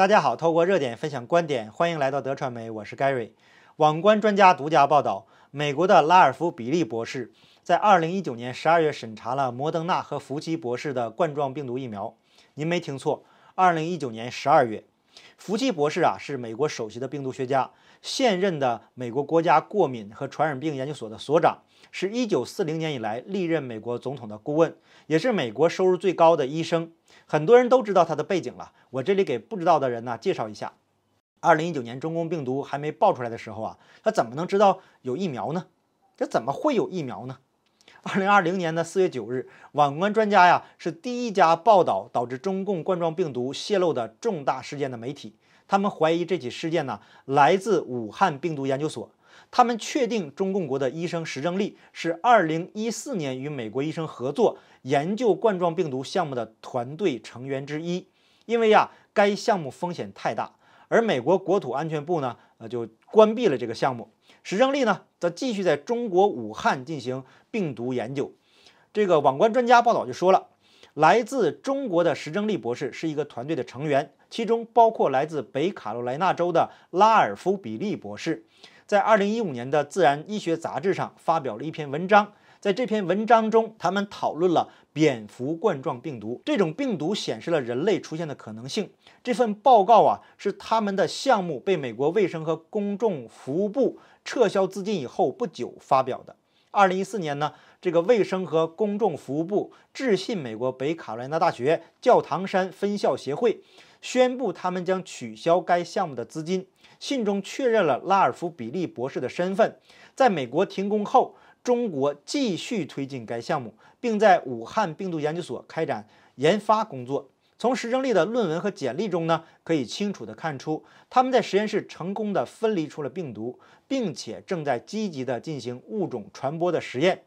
大家好，透过热点分享观点，欢迎来到德传媒，我是 Gary。网关专家独家报道，美国的拉尔夫·比利博士在2019年12月审查了摩登纳和福奇博士的冠状病毒疫苗。您没听错，2019年12月。福奇博士啊，是美国首席的病毒学家，现任的美国国家过敏和传染病研究所的所长，是一九四零年以来历任美国总统的顾问，也是美国收入最高的医生。很多人都知道他的背景了，我这里给不知道的人呢介绍一下。二零一九年中共病毒还没爆出来的时候啊，他怎么能知道有疫苗呢？这怎么会有疫苗呢？二零二零年的四月九日，网关专家呀是第一家报道导致中共冠状病毒泄露的重大事件的媒体。他们怀疑这起事件呢来自武汉病毒研究所。他们确定中共国的医生石正丽是二零一四年与美国医生合作研究冠状病毒项目的团队成员之一。因为呀，该项目风险太大，而美国国土安全部呢，呃，就关闭了这个项目。石正丽呢，则继续在中国武汉进行病毒研究。这个网关专家报道就说了，来自中国的石正丽博士是一个团队的成员，其中包括来自北卡罗来纳州的拉尔夫·比利博士。在二零一五年的《自然医学杂志》上发表了一篇文章，在这篇文章中，他们讨论了蝙蝠冠状病毒这种病毒显示了人类出现的可能性。这份报告啊，是他们的项目被美国卫生和公众服务部撤销资金以后不久发表的。二零一四年呢，这个卫生和公众服务部致信美国北卡罗来纳大学教堂山分校协会，宣布他们将取消该项目的资金。信中确认了拉尔夫·比利博士的身份。在美国停工后，中国继续推进该项目，并在武汉病毒研究所开展研发工作。从石正丽的论文和简历中呢，可以清楚地看出，他们在实验室成功地分离出了病毒，并且正在积极地进行物种传播的实验。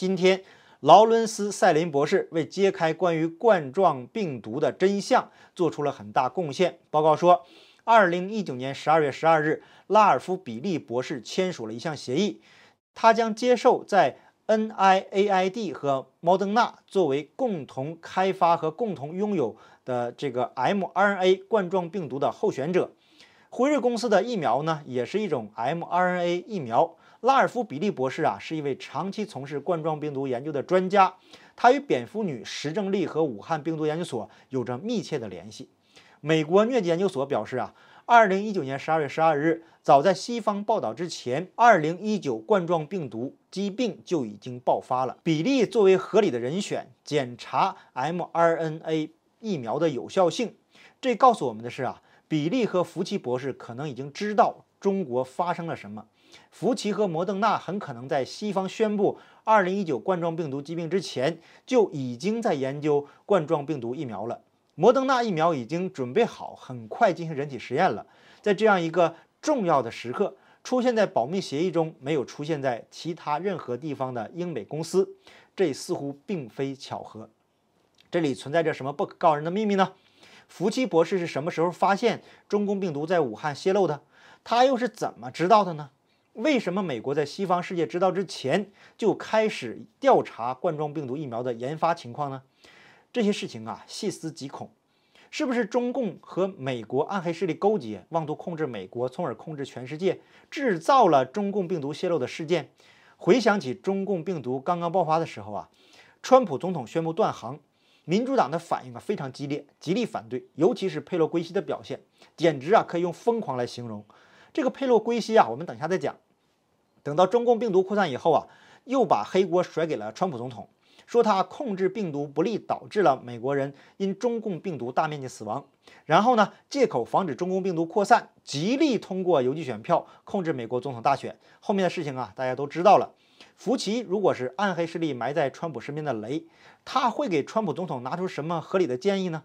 今天，劳伦斯·塞林博士为揭开关于冠状病毒的真相做出了很大贡献。报告说。二零一九年十二月十二日，拉尔夫·比利博士签署了一项协议，他将接受在 NIAID 和莫德纳作为共同开发和共同拥有的这个 mRNA 冠状病毒的候选者。辉瑞公司的疫苗呢，也是一种 mRNA 疫苗。拉尔夫·比利博士啊，是一位长期从事冠状病毒研究的专家，他与蝙蝠女石正丽和武汉病毒研究所有着密切的联系。美国疟疾研究所表示啊，二零一九年十二月十二日，早在西方报道之前，二零一九冠状病毒疾病就已经爆发了。比利作为合理的人选，检查 mRNA 疫苗的有效性。这告诉我们的是啊，比利和福奇博士可能已经知道中国发生了什么。福奇和摩登纳很可能在西方宣布二零一九冠状病毒疾病之前，就已经在研究冠状病毒疫苗了。摩登纳疫苗已经准备好，很快进行人体实验了。在这样一个重要的时刻，出现在保密协议中，没有出现在其他任何地方的英美公司，这似乎并非巧合。这里存在着什么不可告人的秘密呢？福奇博士是什么时候发现中共病毒在武汉泄露的？他又是怎么知道的呢？为什么美国在西方世界知道之前就开始调查冠状病毒疫苗的研发情况呢？这些事情啊，细思极恐，是不是中共和美国暗黑势力勾结，妄图控制美国，从而控制全世界，制造了中共病毒泄露的事件？回想起中共病毒刚刚爆发的时候啊，川普总统宣布断航，民主党的反应啊非常激烈，极力反对，尤其是佩洛圭西的表现，简直啊可以用疯狂来形容。这个佩洛圭西啊，我们等一下再讲。等到中共病毒扩散以后啊，又把黑锅甩给了川普总统。说他控制病毒不力，导致了美国人因中共病毒大面积死亡。然后呢，借口防止中共病毒扩散，极力通过邮寄选票控制美国总统大选。后面的事情啊，大家都知道了。福奇如果是暗黑势力埋在川普身边的雷，他会给川普总统拿出什么合理的建议呢？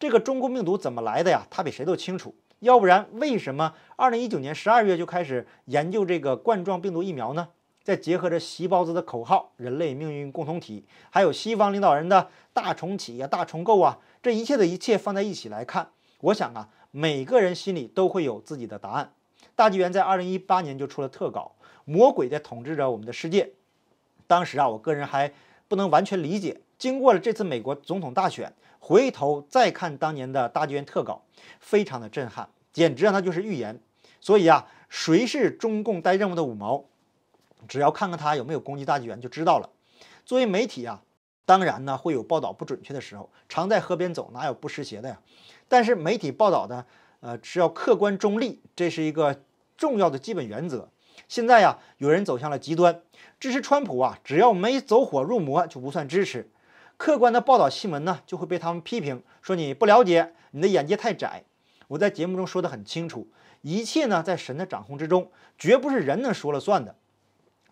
这个中共病毒怎么来的呀？他比谁都清楚。要不然，为什么二零一九年十二月就开始研究这个冠状病毒疫苗呢？再结合着习包子的口号“人类命运共同体”，还有西方领导人的大重启啊、大重构啊，这一切的一切放在一起来看，我想啊，每个人心里都会有自己的答案。大纪元在二零一八年就出了特稿，魔鬼在统治着我们的世界。当时啊，我个人还不能完全理解，经过了这次美国总统大选，回头再看当年的大剧院特稿，非常的震撼，简直啊那就是预言。所以啊，谁是中共带任务的五毛，只要看看他有没有攻击大剧院就知道了。作为媒体啊，当然呢会有报道不准确的时候，常在河边走，哪有不湿鞋的呀？但是媒体报道的，呃，是要客观中立，这是一个重要的基本原则。现在呀，有人走向了极端，支持川普啊，只要没走火入魔就不算支持。客观的报道新闻呢，就会被他们批评说你不了解，你的眼界太窄。我在节目中说得很清楚，一切呢在神的掌控之中，绝不是人能说了算的。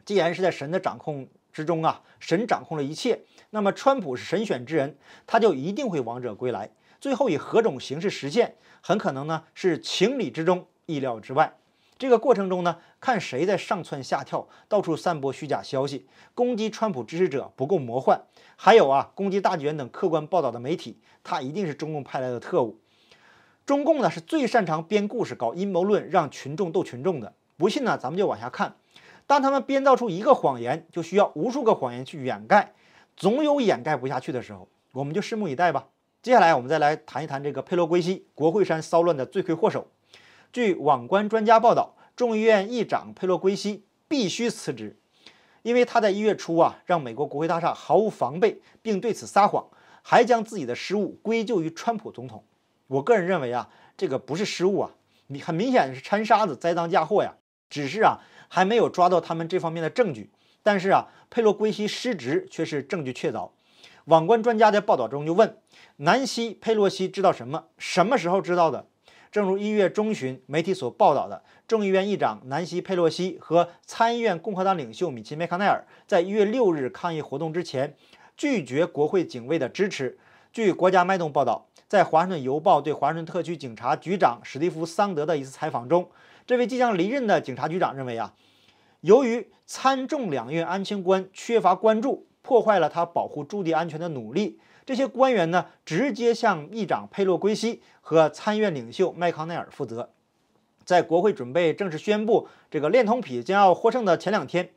既然是在神的掌控之中啊，神掌控了一切，那么川普是神选之人，他就一定会王者归来。最后以何种形式实现，很可能呢是情理之中，意料之外。这个过程中呢，看谁在上蹿下跳，到处散播虚假消息，攻击川普支持者不够魔幻。还有啊，攻击大剧院等客观报道的媒体，他一定是中共派来的特务。中共呢是最擅长编故事、搞阴谋论，让群众斗群众的。不信呢，咱们就往下看。当他们编造出一个谎言，就需要无数个谎言去掩盖，总有掩盖不下去的时候。我们就拭目以待吧。接下来我们再来谈一谈这个佩洛圭西，国会山骚乱的罪魁祸首。据网关专家报道，众议院议长佩洛圭西必须辞职，因为他在一月初啊让美国国会大厦毫无防备，并对此撒谎，还将自己的失误归咎于川普总统。我个人认为啊，这个不是失误啊，你很明显是掺沙子、栽赃嫁祸呀。只是啊还没有抓到他们这方面的证据。但是啊，佩洛圭西失职却是证据确凿。网关专家在报道中就问南希·佩洛西知道什么？什么时候知道的？正如一月中旬媒体所报道的，众议院议长南希·佩洛西和参议院共和党领袖米奇·麦康奈尔在一月六日抗议活动之前，拒绝国会警卫的支持。据国家脉动报道，在《华盛顿邮报》对华盛顿特区警察局长史蒂夫·桑德的一次采访中，这位即将离任的警察局长认为啊，由于参众两院安全官缺乏关注，破坏了他保护驻地安全的努力。这些官员呢，直接向议长佩洛圭西和参院领袖麦康奈尔负责。在国会准备正式宣布这个恋童癖将要获胜的前两天，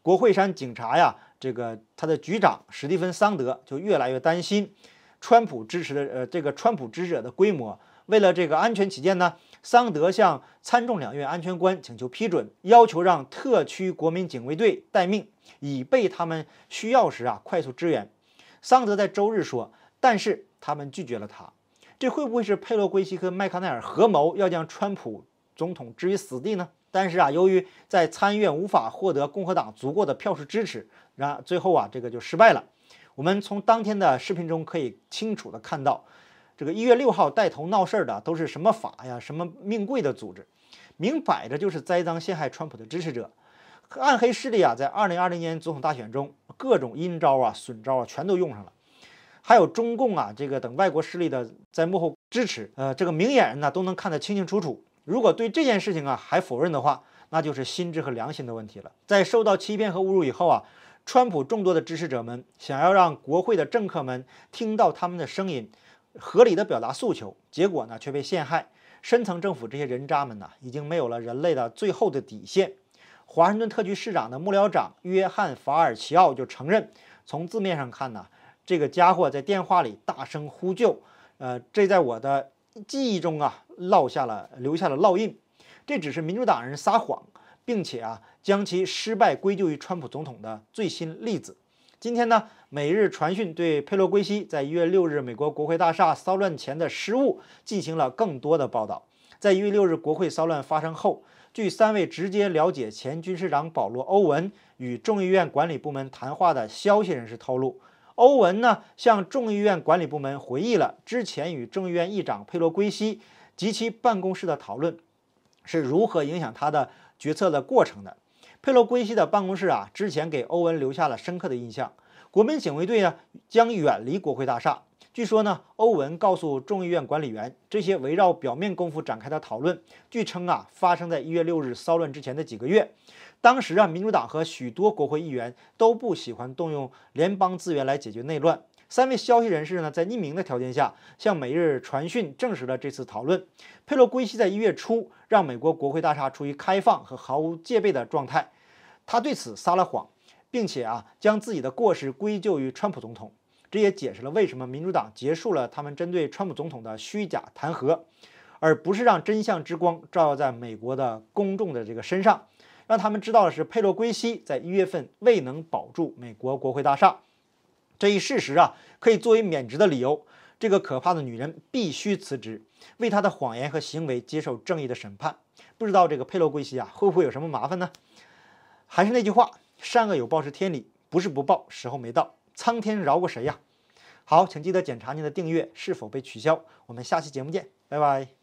国会山警察呀，这个他的局长史蒂芬·桑德就越来越担心川普支持的呃这个川普支持者的规模。为了这个安全起见呢，桑德向参众两院安全官请求批准，要求让特区国民警卫队待命，以备他们需要时啊快速支援。桑德在周日说，但是他们拒绝了他。这会不会是佩洛圭西和麦康奈尔合谋要将川普总统置于死地呢？但是啊，由于在参议院无法获得共和党足够的票数支持，然最后啊，这个就失败了。我们从当天的视频中可以清楚的看到，这个一月六号带头闹事儿的都是什么法呀、什么命贵的组织，明摆着就是栽赃陷害川普的支持者。暗黑势力啊，在二零二零年总统大选中，各种阴招啊、损招啊，全都用上了。还有中共啊，这个等外国势力的在幕后支持，呃，这个明眼人呢都能看得清清楚楚。如果对这件事情啊还否认的话，那就是心智和良心的问题了。在受到欺骗和侮辱以后啊，川普众多的支持者们想要让国会的政客们听到他们的声音，合理的表达诉求，结果呢却被陷害。深层政府这些人渣们呢，已经没有了人类的最后的底线。华盛顿特区市长的幕僚长约翰·法尔奇奥就承认，从字面上看呢，这个家伙在电话里大声呼救，呃，这在我的记忆中啊烙下了留下了烙印。这只是民主党人撒谎，并且啊将其失败归咎于川普总统的最新例子。今天呢，《每日传讯》对佩洛圭西在一月六日美国国会大厦骚乱前的失误进行了更多的报道。在一月六日国会骚乱发生后。据三位直接了解前军事长保罗·欧文与众议院管理部门谈话的消息人士透露，欧文呢向众议院管理部门回忆了之前与众议院议长佩洛圭西及其办公室的讨论是如何影响他的决策的过程的。佩洛圭西的办公室啊，之前给欧文留下了深刻的印象。国民警卫队呢将远离国会大厦。据说呢，欧文告诉众议院管理员，这些围绕表面功夫展开的讨论，据称啊，发生在一月六日骚乱之前的几个月。当时啊，民主党和许多国会议员都不喜欢动用联邦资源来解决内乱。三位消息人士呢，在匿名的条件下，向《每日传讯》证实了这次讨论。佩洛圭西在一月初让美国国会大厦处于开放和毫无戒备的状态，他对此撒了谎，并且啊，将自己的过失归咎于川普总统。这也解释了为什么民主党结束了他们针对川普总统的虚假弹劾，而不是让真相之光照耀在美国的公众的这个身上，让他们知道的是佩洛圭西在一月份未能保住美国国会大厦这一事实啊，可以作为免职的理由。这个可怕的女人必须辞职，为她的谎言和行为接受正义的审判。不知道这个佩洛圭西啊，会不会有什么麻烦呢？还是那句话，善恶有报是天理，不是不报，时候没到，苍天饶过谁呀？好，请记得检查您的订阅是否被取消。我们下期节目见，拜拜。